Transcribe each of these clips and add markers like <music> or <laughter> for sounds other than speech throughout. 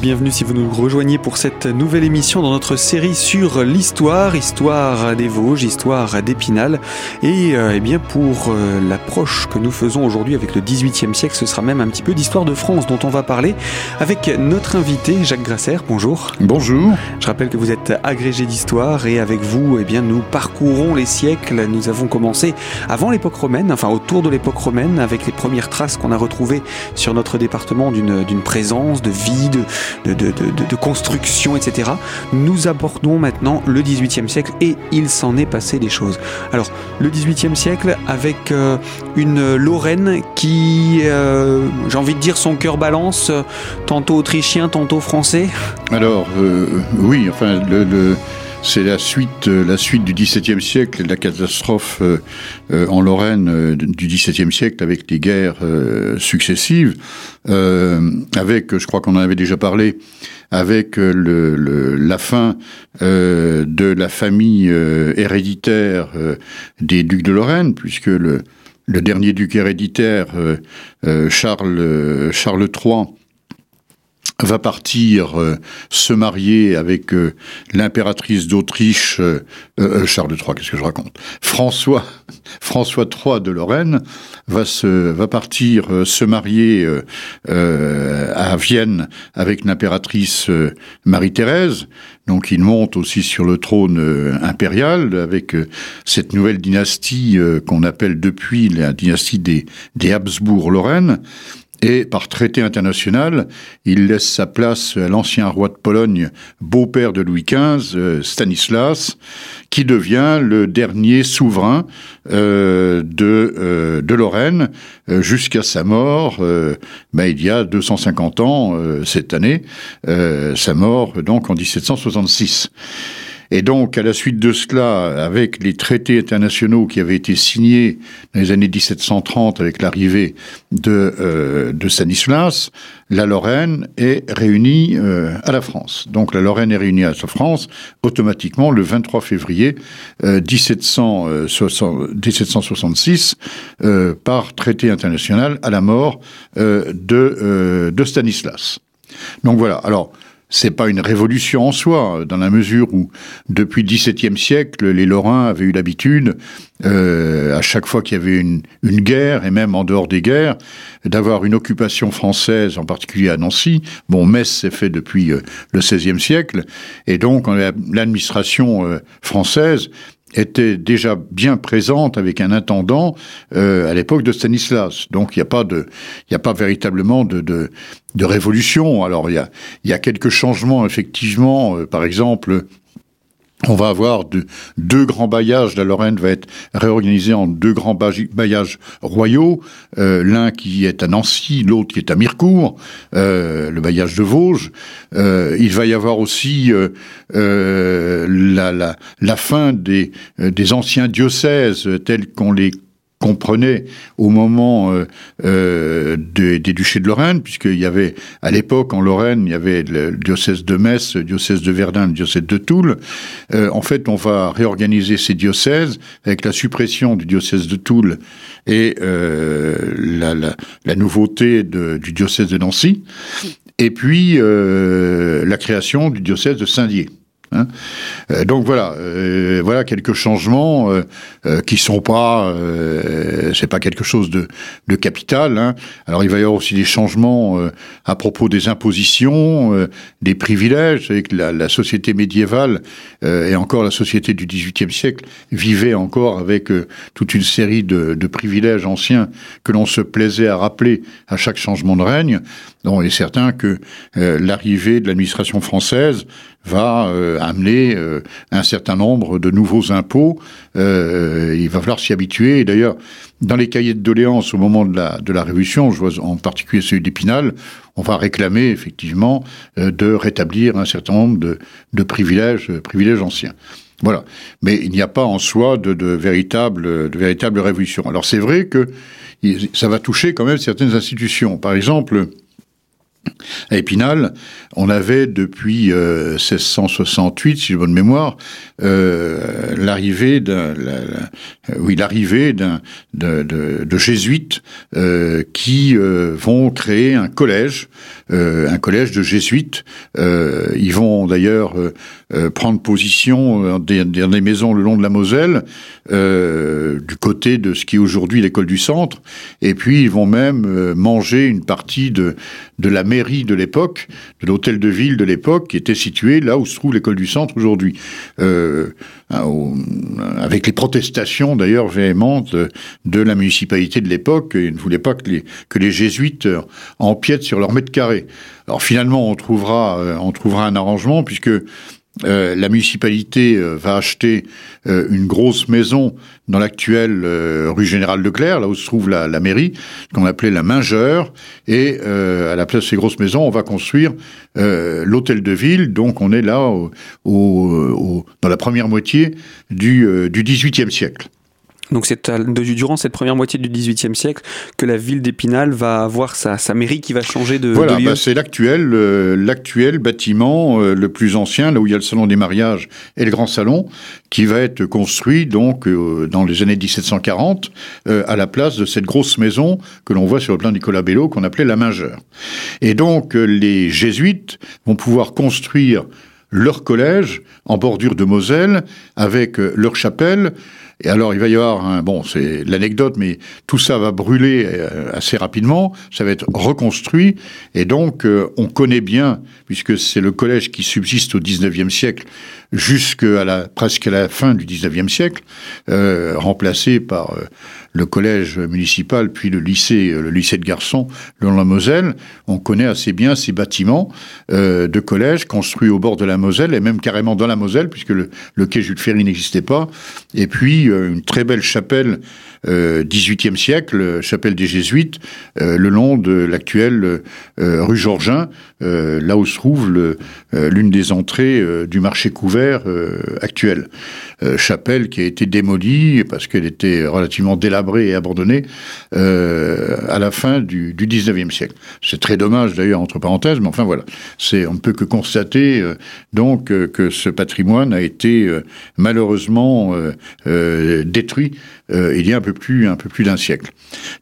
Bienvenue si vous nous rejoignez pour cette nouvelle émission dans notre série sur l'histoire, histoire des Vosges, histoire d'Épinal. Et euh, eh bien pour euh, l'approche que nous faisons aujourd'hui avec le 18e siècle, ce sera même un petit peu d'histoire de France dont on va parler avec notre invité Jacques Grasser. Bonjour. Bonjour. Je rappelle que vous êtes agrégé d'histoire et avec vous, eh bien nous parcourons les siècles. Nous avons commencé avant l'époque romaine, enfin autour de l'époque romaine, avec les premières traces qu'on a retrouvées sur notre département d'une présence, de vie, de, de, construction, etc. Nous abordons maintenant le XVIIIe siècle et il s'en est passé des choses. Alors, le XVIIIe siècle avec euh, une Lorraine qui, euh, j'ai envie de dire, son cœur balance, tantôt autrichien, tantôt français. Alors, euh, oui, enfin, le c'est la suite, euh, la suite du XVIIe siècle, la catastrophe euh, euh, en Lorraine du XVIIe siècle avec les guerres successives, avec, je crois qu'on en avait déjà parlé, avec la fin de la famille héréditaire des ducs de Lorraine, puisque le, le dernier duc héréditaire, Charles, Charles III, va partir euh, se marier avec euh, l'impératrice d'Autriche, euh, Charles III, qu'est-ce que je raconte? François, <laughs> François III de Lorraine va se va partir se marier à Vienne avec l'impératrice Marie-Thérèse. Donc il monte aussi sur le trône impérial avec cette nouvelle dynastie qu'on appelle depuis la dynastie des, des Habsbourg-Lorraine. Et par traité international, il laisse sa place à l'ancien roi de Pologne, beau-père de Louis XV, euh, Stanislas, qui devient le dernier souverain euh, de, euh, de Lorraine jusqu'à sa mort, ben, il y a 250 ans cette année, sa mort donc en 1766. Et donc, à la suite de cela, avec les traités internationaux qui avaient été signés dans les années 1730 avec l'arrivée de, euh, de Stanislas, la Lorraine est réunie euh, à la France. Donc la Lorraine est réunie à la France automatiquement le 23 février 1766 euh, par traité international à la mort de, de Stanislas. Donc voilà. Alors, c'est pas une révolution en soi, dans la mesure où, depuis le XVIIe siècle, les Lorrains avaient eu l'habitude, euh, à chaque fois qu'il y avait une, une, guerre, et même en dehors des guerres, d'avoir une occupation française, en particulier à Nancy. Bon, Metz s'est fait depuis euh, le XVIe siècle, et donc l'administration euh, française était déjà bien présente avec un intendant euh, à l'époque de Stanislas. Donc il n'y a pas de, il a pas véritablement de, de, de révolution. Alors il y a, y a quelques changements effectivement. Euh, par exemple, on va avoir deux grands bailliages. La Lorraine va être réorganisée en deux grands bailliages royaux. Euh, l'un qui est à Nancy, l'autre qui est à Mirecourt, euh, le bailliage de Vosges. Euh, il va y avoir aussi la, fin des, des anciens diocèses tels qu'on les comprenait au moment euh, euh des, des, duchés de Lorraine, puisqu'il y avait à l'époque en Lorraine, il y avait le diocèse de Metz, le diocèse de Verdun, le diocèse de Toul. Euh, en fait, on va réorganiser ces diocèses avec la suppression du diocèse de Toul et euh, la, la, la, nouveauté de, du diocèse de Nancy, et puis euh, la création du diocèse de Saint-Dié. Hein. Euh, donc voilà, euh, voilà quelques changements euh, euh qui sont pas, c'est pas quelque chose de, de capital. Hein. Alors il va y avoir aussi des changements à propos des impositions, des privilèges. avec la, la, société médiévale et encore la société du XVIIIe siècle vivait encore avec toute une série de, de privilèges anciens que l'on se plaisait à rappeler à chaque changement de règne. Donc il est certain que l'arrivée de l'administration française va euh, amener euh, un certain nombre de nouveaux impôts. Euh, il va falloir s'y habituer. Et d'ailleurs, dans les cahiers de doléances au moment de la, de la Révolution, je vois en particulier celui d'Épinal, on va réclamer effectivement de rétablir un certain nombre de, de privilèges, privilèges anciens. Voilà. Mais il n'y a pas en soi de, de véritable, de véritable révolution. Alors c'est vrai que ça va toucher quand même certaines institutions. Par exemple, À Épinal, on avait depuis 1668, si j'ai bonne mémoire, euh, l'arrivée d'un, oui, l'arrivée d'un de, de, de, jésuites euh, qui euh, vont créer un collège, un collège de jésuites. ils vont d'ailleurs prendre position dans des, des, maisons le long de la Moselle, du côté de ce qui est aujourd'hui l'école du centre, et puis ils vont même manger une partie de de la mairie de l'époque, de l'hôtel de ville de l'époque, qui était situé là où se trouve l'école du centre aujourd'hui. Euh, avec les protestations d'ailleurs véhémentes de, la municipalité de l'époque, ils ne voulaient pas que les, que les jésuites empiètent sur leur mètre carré. Alors finalement, on trouvera, euh, on trouvera un arrangement puisque euh, la municipalité euh, va acheter euh, une grosse maison dans l'actuelle rue Générale Leclerc, là où se trouve la, mairie, qu'on appelait la Mingeur, et à la place de ces grosses maisons, on va construire l'hôtel de ville. Donc on est là dans la première moitié du, du XVIIIe siècle. Donc c'est durant cette première moitié du XVIIIe siècle que la ville d'Épinal va avoir sa, mairie qui va changer de, voilà, Bah c'est l'actuel, euh, l'actuel bâtiment euh, le plus ancien, là où il y a le salon des mariages et le grand salon, qui va être construit donc euh, dans les années 1740 à la place de cette grosse maison que l'on voit sur le plan Nicolas Bello qu'on appelait la Mingeur. Et donc les jésuites vont pouvoir construire leur collège en bordure de Moselle avec leur chapelle et alors, il va y avoir un, bon, c'est l'anecdote, mais tout ça va brûler euh, assez rapidement, ça va être reconstruit, et donc, euh, on connaît bien, puisque c'est le collège qui subsiste au 19e siècle, jusqu'à la, presque à la fin du 19e siècle, euh, remplacé par le collège municipal, puis le lycée, le lycée de garçons, le la Moselle. On connaît assez bien ces bâtiments de collège construits au bord de la Moselle, et même carrément dans la Moselle, puisque le quai Jules Ferry n'existait pas. Et puis, une très belle chapelle euh, 18e siècle, chapelle des Jésuites, euh, le long de l'actuelle euh, rue Georgin, euh, là où se trouve l'une des entrées du marché couvert actuel. chapelle qui a été démolie parce qu'elle était relativement délabrée et abandonnée à la fin du, du 19e siècle. C'est très dommage d'ailleurs entre parenthèses, mais enfin voilà, c'est on ne peut que constater donc que ce patrimoine a été malheureusement détruit il y a un peu plus, un peu plus d'un siècle.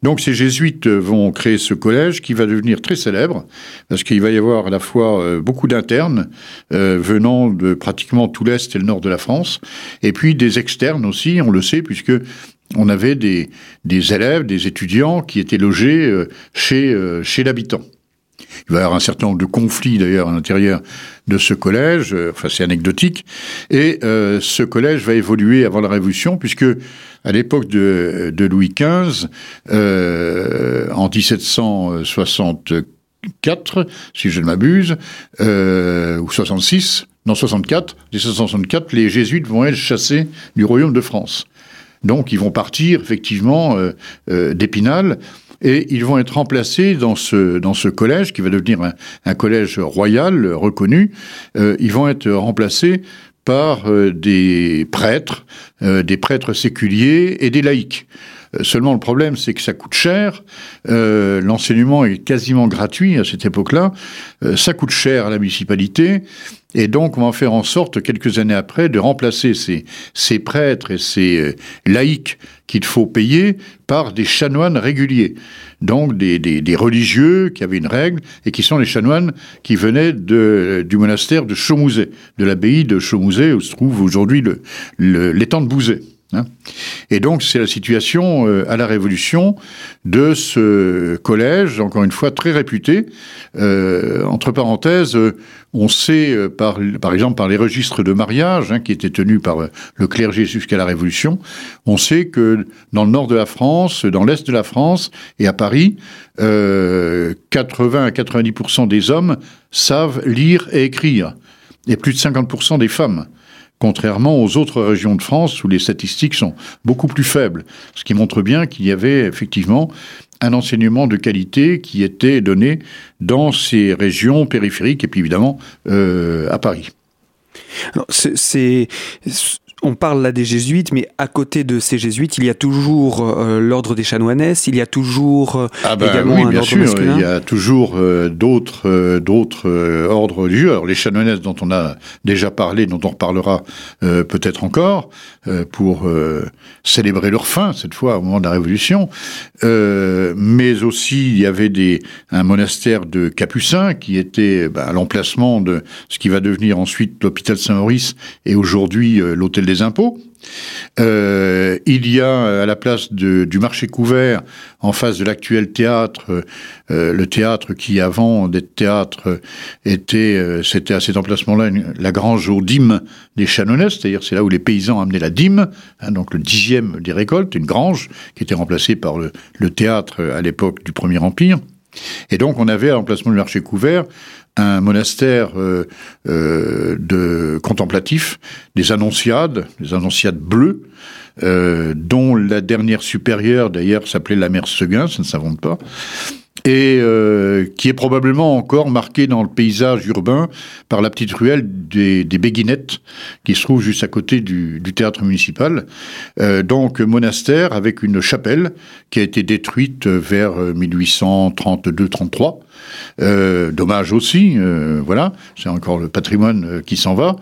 Donc ces jésuites vont créer ce collège qui va devenir très célèbre parce qu'il va y avoir à la fois euh, beaucoup d'internes euh, venant de pratiquement tout l'est et le nord de la France, et puis des externes aussi, on le sait, puisque on avait des, élèves, des étudiants qui étaient logés euh, chez, chez l'habitant. Il va y avoir un certain nombre de conflits d'ailleurs à l'intérieur de ce collège, enfin c'est anecdotique, et ce collège va évoluer avant la Révolution, puisque à l'époque de, Louis XV, euh, en 1764, si je ne m'abuse, euh, ou 66, non 64, 1764, les jésuites vont être chassés du royaume de France. Donc ils vont partir effectivement euh, d'Épinal et ils vont être remplacés dans ce, dans ce collège qui va devenir un, collège royal reconnu. ils vont être remplacés par euh, des prêtres, euh, des prêtres séculiers et des laïcs. Euh, seulement le problème, c'est que ça coûte cher. L'enseignement est quasiment gratuit à cette époque-là. ça coûte cher à la municipalité. Et donc, on va faire en sorte, quelques années après, de remplacer ces, ces prêtres et ces laïcs qu'il faut payer par des chanoines réguliers. Donc des, des, religieux qui avaient une règle et qui sont les chanoines qui venaient de, du monastère de Chaumouzet, de l'abbaye de Chaumouzet où se trouve aujourd'hui l'étang le, de Bouzet. Hein. Et donc c'est la situation euh, à la Révolution de ce collège, encore une fois très réputé. Euh, entre parenthèses, on sait euh, par, par exemple par les registres de mariage hein, qui étaient tenus par le clergé jusqu'à la Révolution, on sait que dans le nord de la France, dans l'est de la France et à Paris, 80 à 90% des hommes savent lire et écrire, et plus de 50% des femmes contrairement aux autres régions de France où les statistiques sont beaucoup plus faibles, ce qui montre bien qu'il y avait effectivement un enseignement de qualité qui était donné dans ces régions périphériques et puis évidemment euh, à Paris. C'est on parle là des jésuites, mais à côté de ces jésuites, il y a toujours euh, l'ordre des chanoinesses, il y a toujours euh, ah ben également oui, bien sûr, Il y a toujours euh, d'autres d'autres ordres religieux. Alors les chanoinesses dont on a déjà parlé, dont on reparlera peut-être encore, pour célébrer leur fin cette fois au moment de la Révolution. mais aussi il y avait des un monastère de Capucins qui était ben, à l'emplacement de ce qui va devenir ensuite l'hôpital Saint-Maurice et aujourd'hui l'hôtel des impôts. Euh, il y a à la place du marché couvert, en face de l'actuel théâtre, euh, le théâtre qui avant d'être théâtre était, euh, c'était à cet emplacement-là la grange aux dîmes des Chanonnais, c'est-à-dire c'est là où les paysans amenaient la dîme, hein, donc le dixième des récoltes, une grange qui était remplacée par le, le théâtre à l'époque du Premier Empire. Et donc on avait à l'emplacement du marché couvert un monastère euh, euh, de contemplatif, des annonciades, des annonciades bleues, euh, dont la dernière supérieure d'ailleurs s'appelait la mère Seguin, ça ne s'invente pas, et qui est probablement encore marquée dans le paysage urbain par la petite ruelle des, Béguinettes, qui se trouve juste à côté du, du théâtre municipal. donc monastère avec une chapelle qui a été détruite vers 1832-33 euh, dommage aussi, euh, voilà, c'est encore le patrimoine euh, qui s'en va.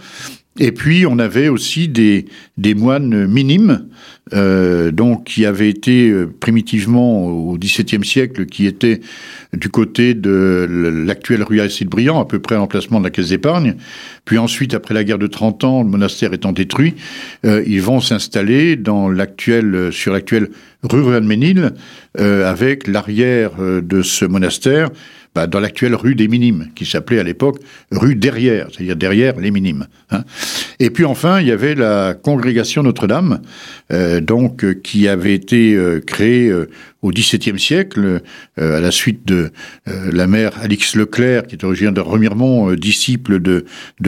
Et puis on avait aussi des, des moines minimes, donc qui avaient été primitivement au XVIIe siècle, qui étaient du côté de l'actuelle rue Aristide Briand, à peu près à l'emplacement de la Caisse d'épargne. Puis ensuite, après la guerre de 30 ans, le monastère étant détruit, ils vont s'installer dans l'actuelle, sur l'actuelle rue Ruelle-Ménil, avec l'arrière de ce monastère bah, dans l'actuelle rue des Minimes, qui s'appelait à l'époque rue derrière, c'est-à-dire derrière les Minimes. Hein. Et puis enfin, il y avait la congrégation Notre-Dame, euh, donc euh, qui avait été euh, créée au XVIIe siècle, à la suite de la mère Alix Leclerc, qui est originaire de Remiremont, disciple de,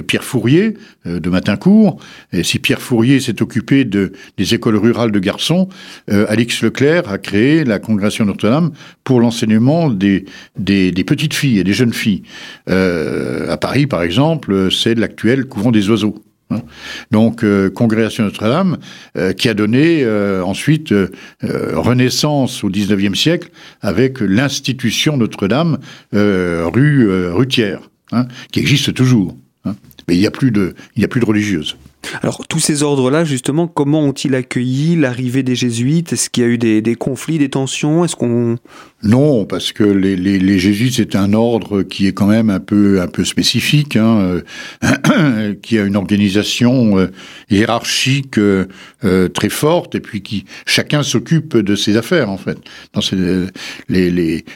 Pierre Fourier, de Matincourt. Et si Pierre Fourier s'est occupé de, des écoles rurales de garçons, Alix Leclerc a créé la congrégation Notre-Dame pour l'enseignement des petites filles et des jeunes filles. à Paris, par exemple, c'est l'actuel couvent des oiseaux. Hein. Donc, euh, Congrégation Notre-Dame, euh, qui a donné euh, ensuite renaissance au XIXe siècle avec l'institution Notre-Dame rue, rue hein, qui existe toujours. Hein. Mais il n'y a plus de, il a plus de religieuses. Alors tous ces ordres-là, justement, comment ont-ils accueilli l'arrivée des jésuites? Est-ce qu'il y a eu des, conflits, des tensions? Est-ce qu'on non, parce que les, jésuites, c'est un ordre qui est quand même un peu, un peu spécifique, hein, euh, <clears throat> qui a une organisation euh, hiérarchique euh, très forte, et puis qui chacun s'occupe de ses affaires, en fait.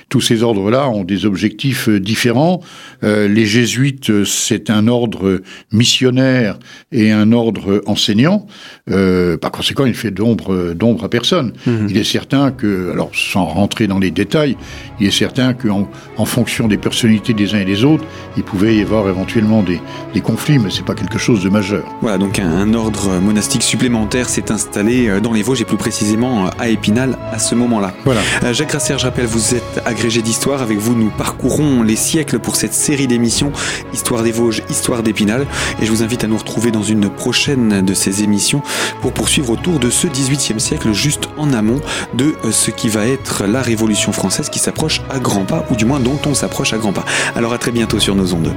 Tous ces ordres-là ont des objectifs différents. les jésuites, c'est un ordre missionnaire et un ordre enseignant. par conséquent, il fait d'ombre, d'ombre à personne. Mmh. Il est certain que, alors sans rentrer dans les détails, il est certain qu'en en fonction des personnalités des uns et des autres, il pouvait y avoir éventuellement des, conflits, mais c'est pas quelque chose de majeur. Voilà, donc un, ordre monastique supplémentaire s'est installé euh, dans les Vosges et plus précisément euh, à Épinal à ce moment-là. Voilà. Euh, Jacques Grasser, je rappelle, vous êtes agrégé d'histoire. Avec vous, nous parcourons les siècles pour cette série d'émissions Histoire des Vosges, Histoire d'Épinal. Et je vous invite à nous retrouver dans une prochaine de ces émissions pour poursuivre autour de ce 18e siècle, juste en amont de ce qui va être la Révolution française qui s'approche à grands pas, ou du moins dont on s'approche à grands pas. Alors à très bientôt sur nos ondes.